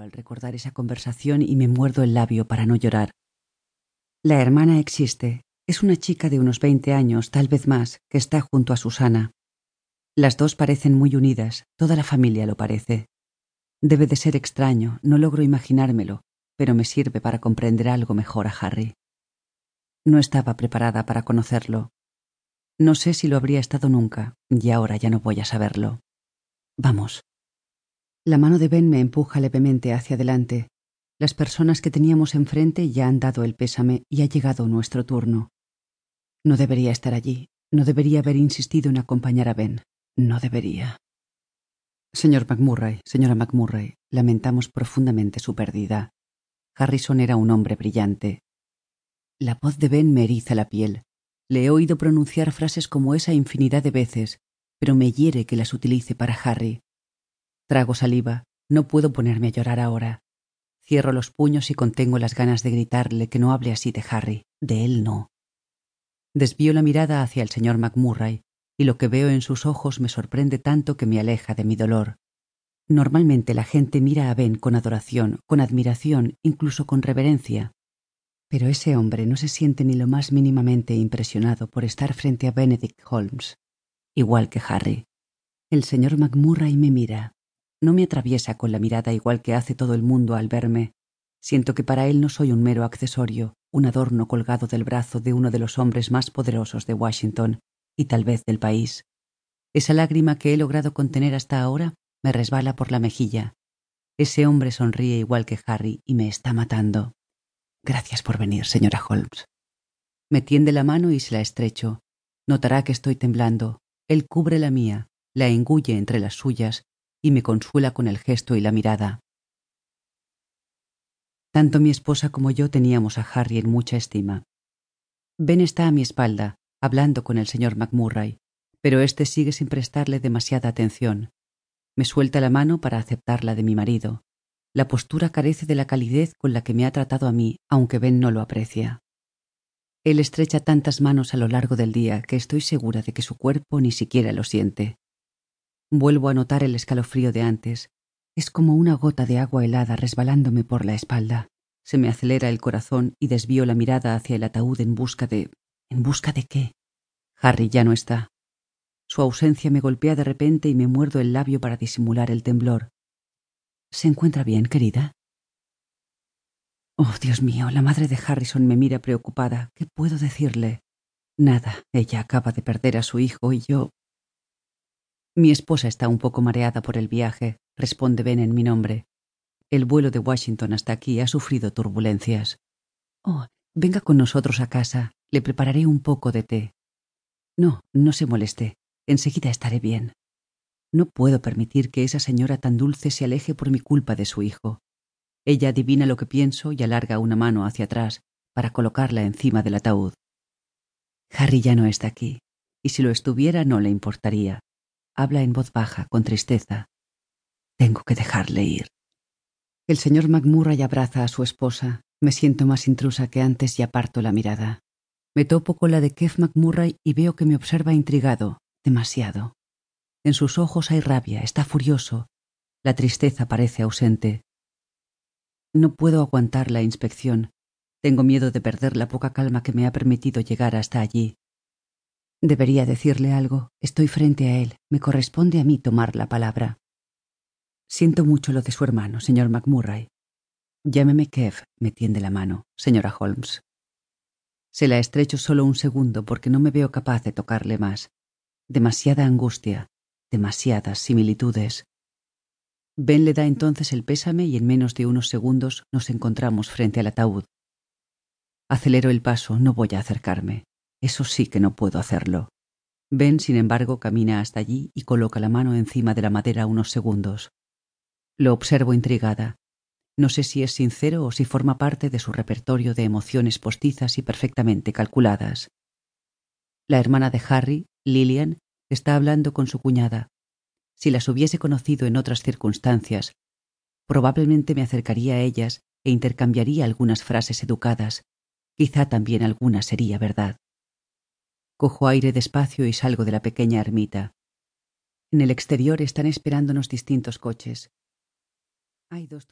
Al recordar esa conversación y me muerdo el labio para no llorar. La hermana existe. Es una chica de unos veinte años, tal vez más, que está junto a Susana. Las dos parecen muy unidas, toda la familia lo parece. Debe de ser extraño, no logro imaginármelo, pero me sirve para comprender algo mejor a Harry. No estaba preparada para conocerlo. No sé si lo habría estado nunca, y ahora ya no voy a saberlo. Vamos. La mano de Ben me empuja levemente hacia adelante. Las personas que teníamos enfrente ya han dado el pésame y ha llegado nuestro turno. No debería estar allí, no debería haber insistido en acompañar a Ben, no debería. Señor McMurray, señora McMurray, lamentamos profundamente su pérdida. Harrison era un hombre brillante. La voz de Ben me eriza la piel. Le he oído pronunciar frases como esa infinidad de veces, pero me hiere que las utilice para Harry. Trago saliva, no puedo ponerme a llorar ahora. Cierro los puños y contengo las ganas de gritarle que no hable así de Harry, de él no. Desvío la mirada hacia el señor McMurray, y lo que veo en sus ojos me sorprende tanto que me aleja de mi dolor. Normalmente la gente mira a Ben con adoración, con admiración, incluso con reverencia. Pero ese hombre no se siente ni lo más mínimamente impresionado por estar frente a Benedict Holmes, igual que Harry. El señor McMurray me mira. No me atraviesa con la mirada igual que hace todo el mundo al verme. Siento que para él no soy un mero accesorio, un adorno colgado del brazo de uno de los hombres más poderosos de Washington, y tal vez del país. Esa lágrima que he logrado contener hasta ahora me resbala por la mejilla. Ese hombre sonríe igual que Harry y me está matando. Gracias por venir, señora Holmes. Me tiende la mano y se la estrecho. Notará que estoy temblando. Él cubre la mía, la engulle entre las suyas y me consuela con el gesto y la mirada. Tanto mi esposa como yo teníamos a Harry en mucha estima. Ben está a mi espalda, hablando con el señor McMurray, pero éste sigue sin prestarle demasiada atención. Me suelta la mano para aceptarla de mi marido. La postura carece de la calidez con la que me ha tratado a mí, aunque Ben no lo aprecia. Él estrecha tantas manos a lo largo del día que estoy segura de que su cuerpo ni siquiera lo siente. Vuelvo a notar el escalofrío de antes. Es como una gota de agua helada resbalándome por la espalda. Se me acelera el corazón y desvío la mirada hacia el ataúd en busca de ¿En busca de qué? Harry ya no está. Su ausencia me golpea de repente y me muerdo el labio para disimular el temblor. ¿Se encuentra bien, querida? Oh, Dios mío, la madre de Harrison me mira preocupada. ¿Qué puedo decirle? Nada, ella acaba de perder a su hijo y yo... Mi esposa está un poco mareada por el viaje, responde Ben en mi nombre. El vuelo de Washington hasta aquí ha sufrido turbulencias. Oh, venga con nosotros a casa. Le prepararé un poco de té. No, no se moleste. Enseguida estaré bien. No puedo permitir que esa señora tan dulce se aleje por mi culpa de su hijo. Ella adivina lo que pienso y alarga una mano hacia atrás para colocarla encima del ataúd. Harry ya no está aquí, y si lo estuviera no le importaría. Habla en voz baja, con tristeza. Tengo que dejarle ir. El señor McMurray abraza a su esposa. Me siento más intrusa que antes y aparto la mirada. Me topo con la de Kev McMurray y veo que me observa intrigado, demasiado. En sus ojos hay rabia, está furioso. La tristeza parece ausente. No puedo aguantar la inspección. Tengo miedo de perder la poca calma que me ha permitido llegar hasta allí. Debería decirle algo. Estoy frente a él. Me corresponde a mí tomar la palabra. Siento mucho lo de su hermano, señor McMurray. Llámeme Kev, me tiende la mano, señora Holmes. Se la estrecho solo un segundo porque no me veo capaz de tocarle más. Demasiada angustia, demasiadas similitudes. Ben le da entonces el pésame y en menos de unos segundos nos encontramos frente al ataúd. Acelero el paso, no voy a acercarme. Eso sí que no puedo hacerlo. Ben, sin embargo, camina hasta allí y coloca la mano encima de la madera unos segundos. Lo observo intrigada. No sé si es sincero o si forma parte de su repertorio de emociones postizas y perfectamente calculadas. La hermana de Harry, Lillian, está hablando con su cuñada. Si las hubiese conocido en otras circunstancias, probablemente me acercaría a ellas e intercambiaría algunas frases educadas. Quizá también alguna sería verdad. Cojo aire despacio y salgo de la pequeña ermita. En el exterior están esperándonos distintos coches. Hay dos